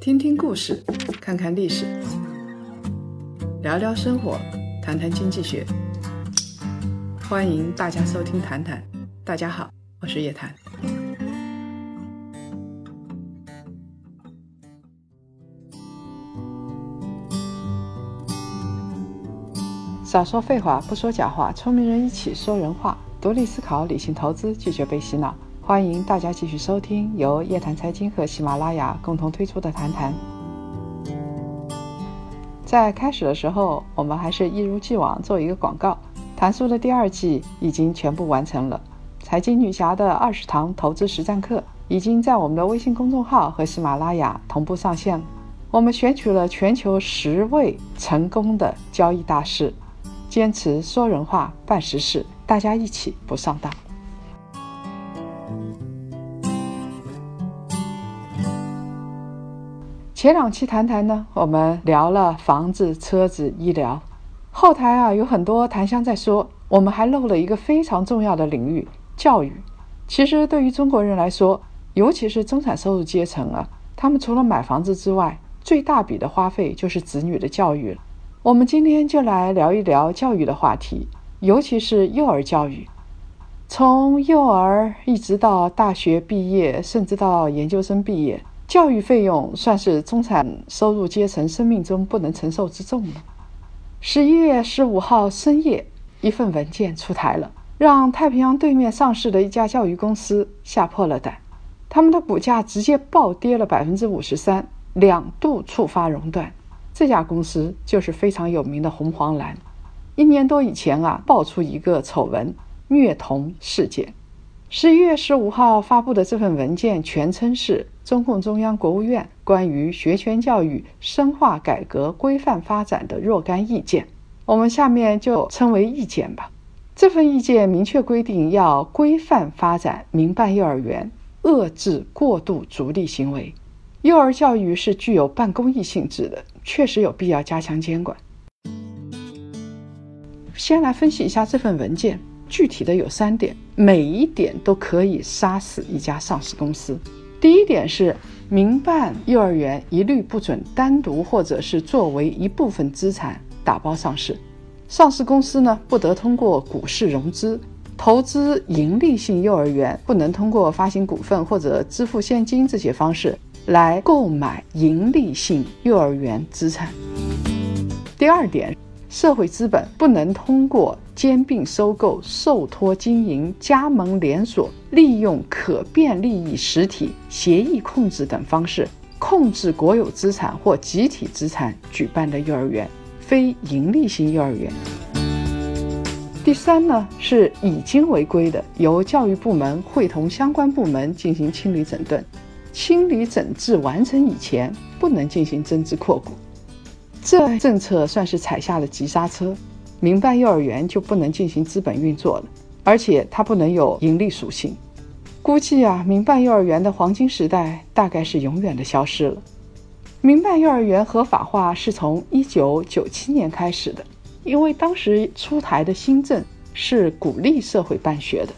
听听故事，看看历史，聊聊生活，谈谈经济学。欢迎大家收听《谈谈》，大家好，我是叶檀。少说废话，不说假话，聪明人一起说人话，独立思考，理性投资，拒绝被洗脑。欢迎大家继续收听由叶檀财经和喜马拉雅共同推出的《谈谈》。在开始的时候，我们还是一如既往做一个广告。谈书的第二季已经全部完成了，财经女侠的二十堂投资实战课已经在我们的微信公众号和喜马拉雅同步上线了。我们选取了全球十位成功的交易大师。坚持说人话、办实事，大家一起不上当。前两期谈谈呢，我们聊了房子、车子、医疗。后台啊，有很多檀香在说，我们还漏了一个非常重要的领域——教育。其实对于中国人来说，尤其是中产收入阶层啊，他们除了买房子之外，最大笔的花费就是子女的教育了。我们今天就来聊一聊教育的话题，尤其是幼儿教育。从幼儿一直到大学毕业，甚至到研究生毕业，教育费用算是中产收入阶层生命中不能承受之重了。十一月十五号深夜，一份文件出台了，让太平洋对面上市的一家教育公司吓破了胆，他们的股价直接暴跌了百分之五十三，两度触发熔断。这家公司就是非常有名的红黄蓝。一年多以前啊，爆出一个丑闻——虐童事件。十一月十五号发布的这份文件，全称是《中共中央、国务院关于学前教育深化改革规范发展的若干意见》，我们下面就称为意见吧。这份意见明确规定，要规范发展民办幼儿园，遏制过度逐利行为。幼儿教育是具有半公益性质的。确实有必要加强监管。先来分析一下这份文件，具体的有三点，每一点都可以杀死一家上市公司。第一点是，民办幼儿园一律不准单独或者是作为一部分资产打包上市，上市公司呢不得通过股市融资，投资盈利性幼儿园不能通过发行股份或者支付现金这些方式。来购买盈利性幼儿园资产。第二点，社会资本不能通过兼并收购、受托经营、加盟连锁、利用可变利益实体、协议控制等方式控制国有资产或集体资产举办的幼儿园，非盈利性幼儿园。第三呢，是已经违规的，由教育部门会同相关部门进行清理整顿。清理整治完成以前，不能进行增资扩股。这政策算是踩下了急刹车，民办幼儿园就不能进行资本运作了，而且它不能有盈利属性。估计啊，民办幼儿园的黄金时代大概是永远的消失了。民办幼儿园合法化是从一九九七年开始的，因为当时出台的新政是鼓励社会办学的。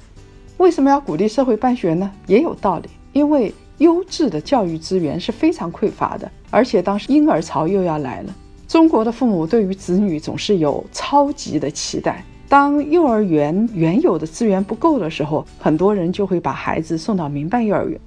为什么要鼓励社会办学呢？也有道理，因为。优质的教育资源是非常匮乏的，而且当时婴儿潮又要来了。中国的父母对于子女总是有超级的期待。当幼儿园原有的资源不够的时候，很多人就会把孩子送到民办幼儿园。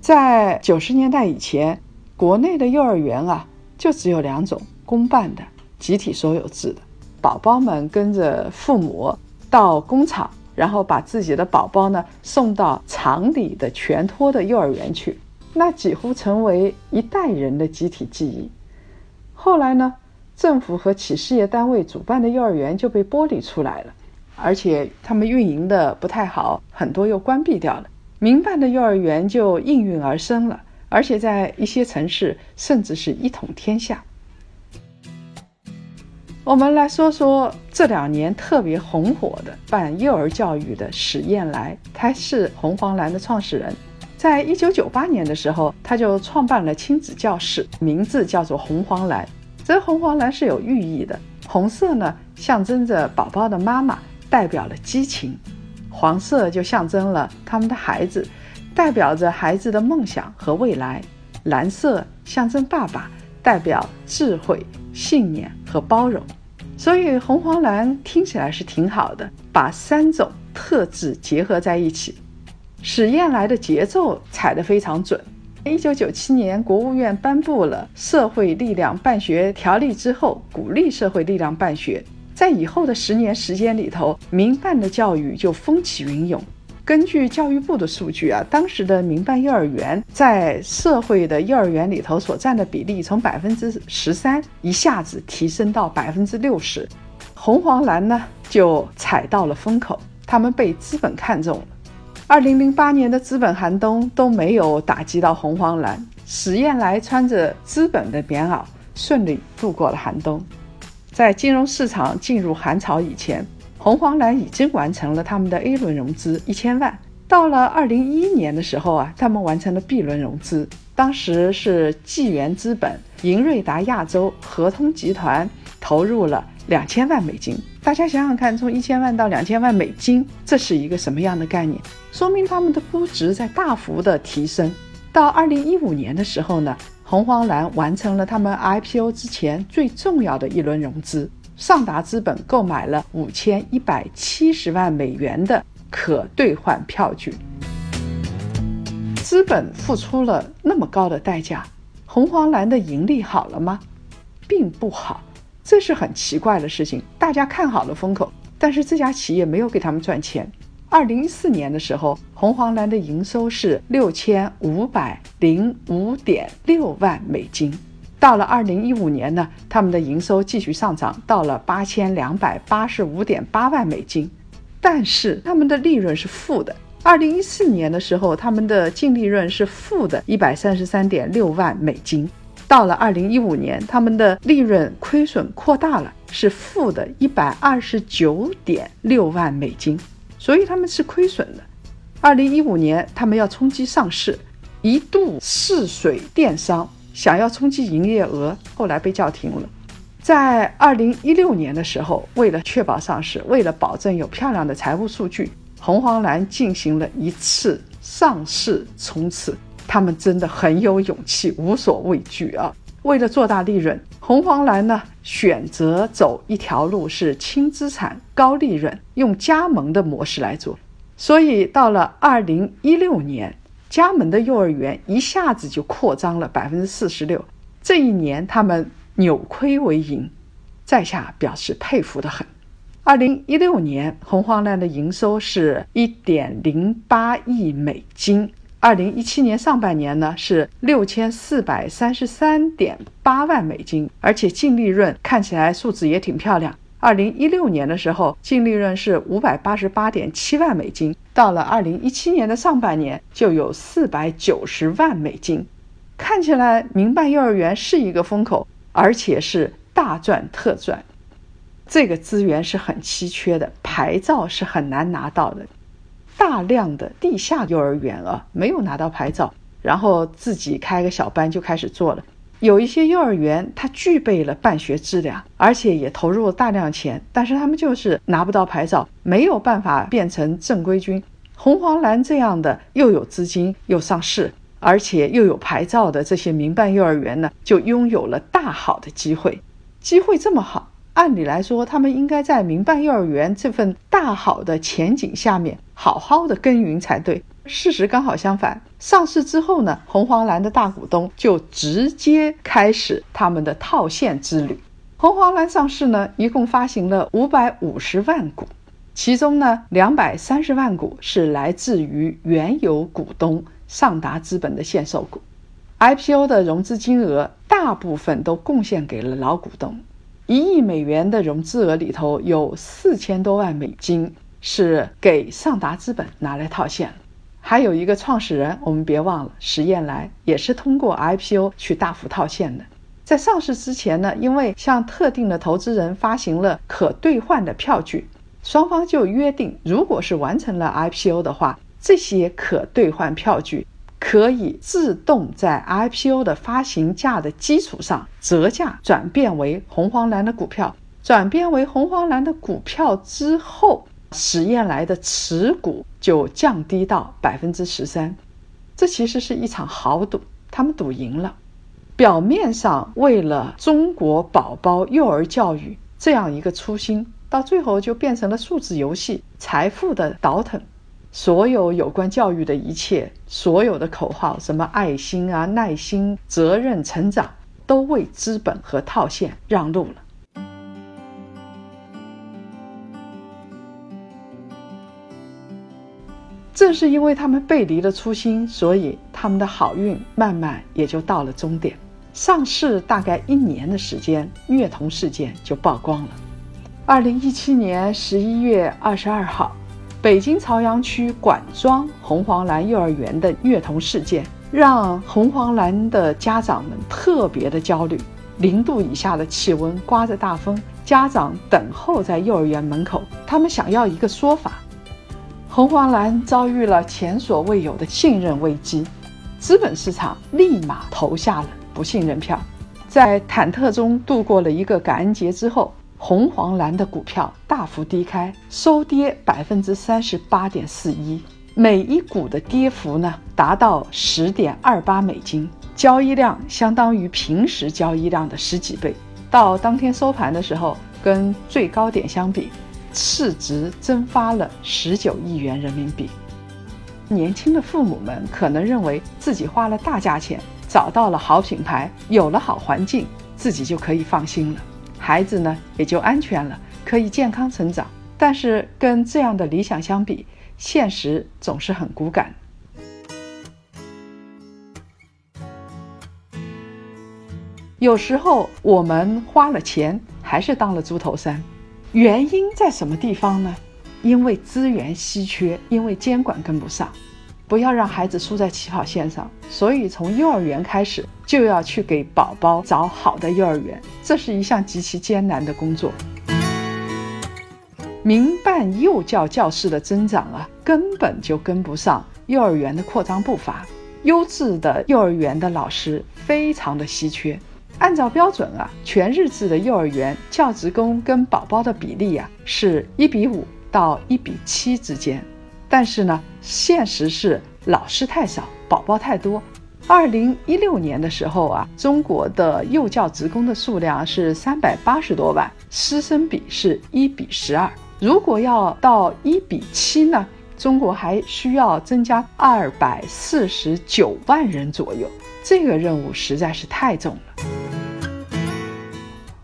在九十年代以前，国内的幼儿园啊，就只有两种：公办的、集体所有制的。宝宝们跟着父母到工厂。然后把自己的宝宝呢送到厂里的全托的幼儿园去，那几乎成为一代人的集体记忆。后来呢，政府和企事业单位主办的幼儿园就被剥离出来了，而且他们运营的不太好，很多又关闭掉了。民办的幼儿园就应运而生了，而且在一些城市甚至是一统天下。我们来说说这两年特别红火的办幼儿教育的史燕来，他是红黄蓝的创始人。在一九九八年的时候，他就创办了亲子教室，名字叫做红黄蓝。这红黄蓝是有寓意的，红色呢象征着宝宝的妈妈，代表了激情；黄色就象征了他们的孩子，代表着孩子的梦想和未来；蓝色象征爸爸，代表智慧、信念和包容。所以红黄蓝听起来是挺好的，把三种特质结合在一起，史燕来的节奏踩得非常准。一九九七年，国务院颁布了《社会力量办学条例》之后，鼓励社会力量办学。在以后的十年时间里头，民办的教育就风起云涌。根据教育部的数据啊，当时的民办幼儿园在社会的幼儿园里头所占的比例，从百分之十三一下子提升到百分之六十。红黄蓝呢，就踩到了风口，他们被资本看中。二零零八年的资本寒冬都没有打击到红黄蓝，史燕来穿着资本的棉袄，顺利度过了寒冬。在金融市场进入寒潮以前，红黄蓝已经完成了他们的 A 轮融资一千万。到了二零一一年的时候啊，他们完成了 B 轮融资，当时是纪元资本、银瑞达亚洲、合通集团投入了两千万美金。大家想想看，从一千万到两千万美金，这是一个什么样的概念？说明他们的估值在大幅的提升。到二零一五年的时候呢，红黄蓝完成了他们 IPO 之前最重要的一轮融资，上达资本购买了五千一百七十万美元的可兑换票据。资本付出了那么高的代价，红黄蓝的盈利好了吗？并不好，这是很奇怪的事情。大家看好了风口，但是这家企业没有给他们赚钱。二零一四年的时候，红黄蓝的营收是六千五百零五点六万美金。到了二零一五年呢，他们的营收继续上涨，到了八千两百八十五点八万美金。但是他们的利润是负的。二零一四年的时候，他们的净利润是负的一百三十三点六万美金。到了二零一五年，他们的利润亏损扩大了，是负的一百二十九点六万美金。所以他们是亏损的。二零一五年，他们要冲击上市，一度试水电商，想要冲击营业额，后来被叫停了。在二零一六年的时候，为了确保上市，为了保证有漂亮的财务数据，红黄蓝进行了一次上市冲刺。他们真的很有勇气，无所畏惧啊！为了做大利润，红黄蓝呢选择走一条路是轻资产高利润，用加盟的模式来做。所以到了二零一六年，加盟的幼儿园一下子就扩张了百分之四十六。这一年他们扭亏为盈，在下表示佩服的很。二零一六年，红黄蓝的营收是一点零八亿美金。二零一七年上半年呢是六千四百三十三点八万美金，而且净利润看起来数字也挺漂亮。二零一六年的时候净利润是五百八十八点七万美金，到了二零一七年的上半年就有四百九十万美金，看起来民办幼儿园是一个风口，而且是大赚特赚。这个资源是很稀缺的，牌照是很难拿到的。大量的地下幼儿园啊，没有拿到牌照，然后自己开个小班就开始做了。有一些幼儿园，它具备了办学质量，而且也投入了大量钱，但是他们就是拿不到牌照，没有办法变成正规军。红黄蓝这样的又有资金又上市，而且又有牌照的这些民办幼儿园呢，就拥有了大好的机会。机会这么好。按理来说，他们应该在民办幼儿园这份大好的前景下面好好的耕耘才对。事实刚好相反，上市之后呢，红黄蓝的大股东就直接开始他们的套现之旅。红黄蓝上市呢，一共发行了五百五十万股，其中呢，两百三十万股是来自于原有股东上达资本的限售股。IPO 的融资金额大部分都贡献给了老股东。一亿美元的融资额里头有四千多万美金是给上达资本拿来套现，还有一个创始人，我们别忘了石燕来也是通过 IPO 去大幅套现的。在上市之前呢，因为向特定的投资人发行了可兑换的票据，双方就约定，如果是完成了 IPO 的话，这些可兑换票据。可以自动在 IPO 的发行价的基础上折价转变为红黄蓝的股票，转变为红黄蓝的股票之后，实验来的持股就降低到百分之十三。这其实是一场豪赌，他们赌赢了。表面上为了中国宝宝幼儿教育这样一个初心，到最后就变成了数字游戏、财富的倒腾。所有有关教育的一切，所有的口号，什么爱心啊、耐心、责任、成长，都为资本和套现让路了。正是因为他们背离了初心，所以他们的好运慢慢也就到了终点。上市大概一年的时间，虐童事件就曝光了。二零一七年十一月二十二号。北京朝阳区管庄红黄蓝幼儿园的虐童事件，让红黄蓝的家长们特别的焦虑。零度以下的气温，刮着大风，家长等候在幼儿园门口，他们想要一个说法。红黄蓝遭遇了前所未有的信任危机，资本市场立马投下了不信任票。在忐忑中度过了一个感恩节之后。红黄蓝的股票大幅低开，收跌百分之三十八点四一，每一股的跌幅呢达到十点二八美金，交易量相当于平时交易量的十几倍。到当天收盘的时候，跟最高点相比，市值蒸发了十九亿元人民币。年轻的父母们可能认为自己花了大价钱，找到了好品牌，有了好环境，自己就可以放心了。孩子呢也就安全了，可以健康成长。但是跟这样的理想相比，现实总是很骨感。有时候我们花了钱，还是当了猪头山。原因在什么地方呢？因为资源稀缺，因为监管跟不上。不要让孩子输在起跑线上，所以从幼儿园开始就要去给宝宝找好的幼儿园，这是一项极其艰难的工作。民办幼教教师的增长啊，根本就跟不上幼儿园的扩张步伐。优质的幼儿园的老师非常的稀缺，按照标准啊，全日制的幼儿园教职工跟宝宝的比例啊是一比五到一比七之间。但是呢，现实是老师太少，宝宝太多。二零一六年的时候啊，中国的幼教职工的数量是三百八十多万，师生比是一比十二。如果要到一比七呢，中国还需要增加二百四十九万人左右。这个任务实在是太重了。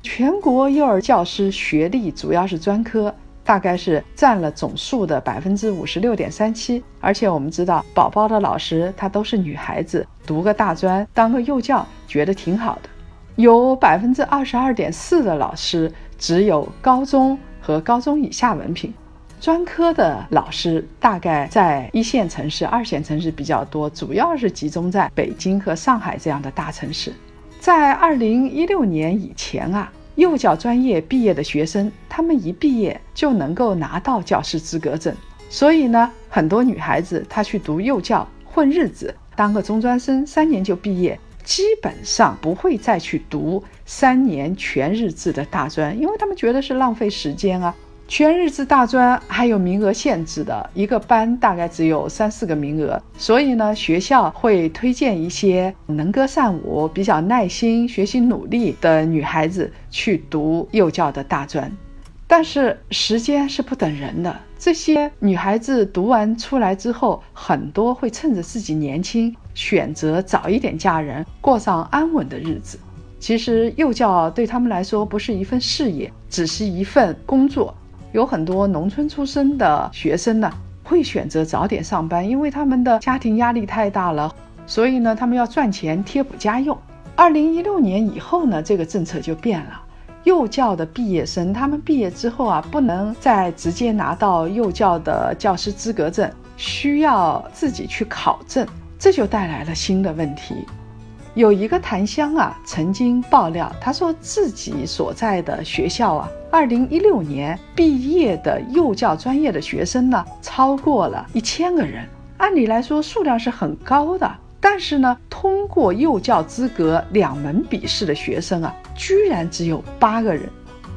全国幼儿教师学历主要是专科。大概是占了总数的百分之五十六点三七，而且我们知道，宝宝的老师她都是女孩子，读个大专当个幼教，觉得挺好的。有百分之二十二点四的老师只有高中和高中以下文凭，专科的老师大概在一线城市、二线城市比较多，主要是集中在北京和上海这样的大城市。在二零一六年以前啊。幼教专业毕业的学生，他们一毕业就能够拿到教师资格证，所以呢，很多女孩子她去读幼教混日子，当个中专生，三年就毕业，基本上不会再去读三年全日制的大专，因为他们觉得是浪费时间啊。全日制大专还有名额限制的，一个班大概只有三四个名额，所以呢，学校会推荐一些能歌善舞、比较耐心、学习努力的女孩子去读幼教的大专。但是时间是不等人的，这些女孩子读完出来之后，很多会趁着自己年轻，选择早一点嫁人，过上安稳的日子。其实幼教对他们来说不是一份事业，只是一份工作。有很多农村出身的学生呢，会选择早点上班，因为他们的家庭压力太大了，所以呢，他们要赚钱贴补家用。二零一六年以后呢，这个政策就变了，幼教的毕业生，他们毕业之后啊，不能再直接拿到幼教的教师资格证，需要自己去考证，这就带来了新的问题。有一个檀香啊，曾经爆料，他说自己所在的学校啊，二零一六年毕业的幼教专业的学生呢，超过了一千个人。按理来说数量是很高的，但是呢，通过幼教资格两门笔试的学生啊，居然只有八个人。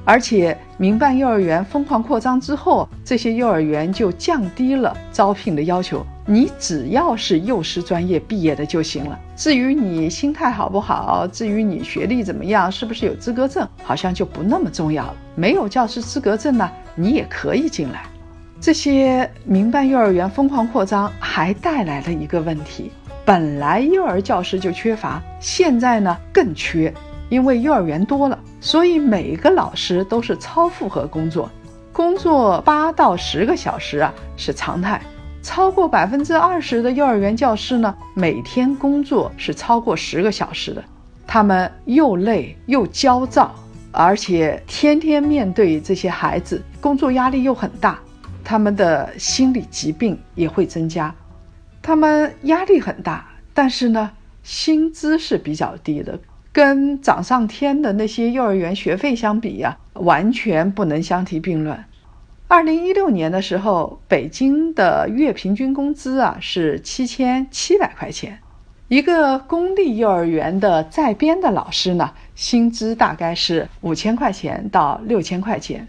而且民办幼儿园疯狂扩张之后，这些幼儿园就降低了招聘的要求。你只要是幼师专业毕业的就行了。至于你心态好不好，至于你学历怎么样，是不是有资格证，好像就不那么重要了。没有教师资格证呢，你也可以进来。这些民办幼儿园疯狂扩张，还带来了一个问题：本来幼儿教师就缺乏，现在呢更缺。因为幼儿园多了，所以每个老师都是超负荷工作，工作八到十个小时啊是常态。超过百分之二十的幼儿园教师呢，每天工作是超过十个小时的，他们又累又焦躁，而且天天面对这些孩子，工作压力又很大，他们的心理疾病也会增加。他们压力很大，但是呢，薪资是比较低的。跟涨上天的那些幼儿园学费相比呀，完全不能相提并论。二零一六年的时候，北京的月平均工资啊是七千七百块钱，一个公立幼儿园的在编的老师呢，薪资大概是五千块钱到六千块钱。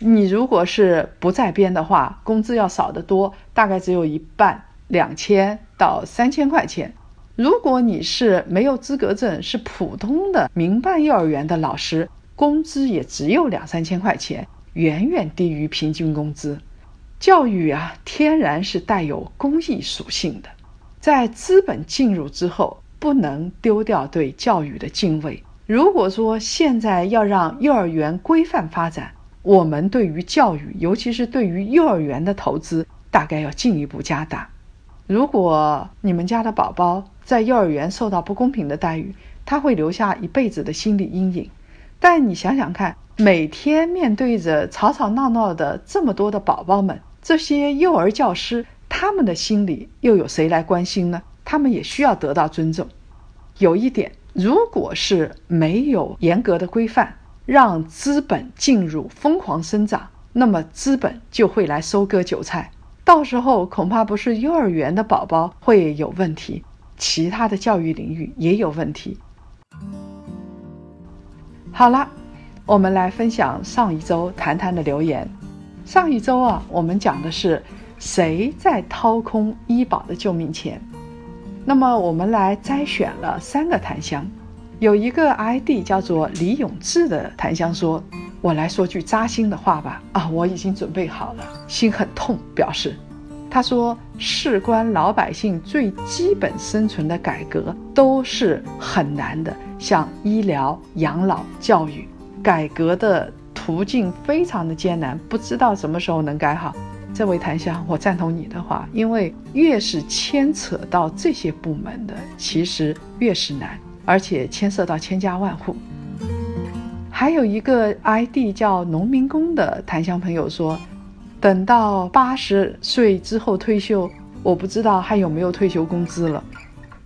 你如果是不在编的话，工资要少得多，大概只有一半，两千到三千块钱。如果你是没有资格证，是普通的民办幼儿园的老师，工资也只有两三千块钱，远远低于平均工资。教育啊，天然是带有公益属性的，在资本进入之后，不能丢掉对教育的敬畏。如果说现在要让幼儿园规范发展，我们对于教育，尤其是对于幼儿园的投资，大概要进一步加大。如果你们家的宝宝，在幼儿园受到不公平的待遇，他会留下一辈子的心理阴影。但你想想看，每天面对着吵吵闹闹的这么多的宝宝们，这些幼儿教师，他们的心理又有谁来关心呢？他们也需要得到尊重。有一点，如果是没有严格的规范，让资本进入疯狂生长，那么资本就会来收割韭菜。到时候恐怕不是幼儿园的宝宝会有问题。其他的教育领域也有问题。好了，我们来分享上一周谈谈的留言。上一周啊，我们讲的是谁在掏空医保的救命钱。那么我们来摘选了三个檀香，有一个 ID 叫做李永志的檀香说：“我来说句扎心的话吧，啊，我已经准备好了，心很痛，表示。”他说：“事关老百姓最基本生存的改革都是很难的，像医疗、养老、教育，改革的途径非常的艰难，不知道什么时候能改好。”这位檀香，我赞同你的话，因为越是牵扯到这些部门的，其实越是难，而且牵涉到千家万户。还有一个 ID 叫农民工的檀香朋友说。等到八十岁之后退休，我不知道还有没有退休工资了。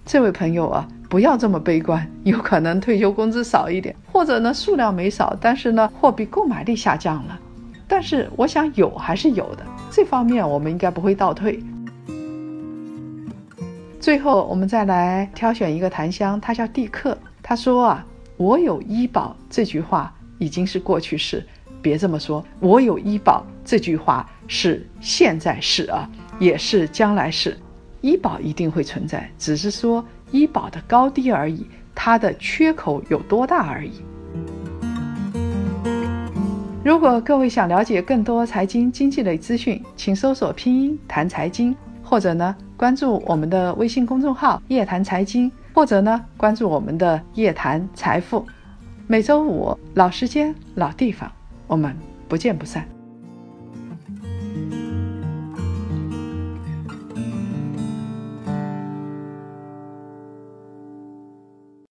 这位朋友啊，不要这么悲观，有可能退休工资少一点，或者呢数量没少，但是呢货币购买力下降了。但是我想有还是有的，这方面我们应该不会倒退。最后我们再来挑选一个檀香，他叫蒂克，他说啊，我有医保这句话已经是过去式。别这么说，我有医保这句话是现在是啊，也是将来是，医保一定会存在，只是说医保的高低而已，它的缺口有多大而已。如果各位想了解更多财经经济类资讯，请搜索拼音谈财经，或者呢关注我们的微信公众号夜谈财经，或者呢关注我们的夜谈财富。每周五老时间老地方。我们不见不散。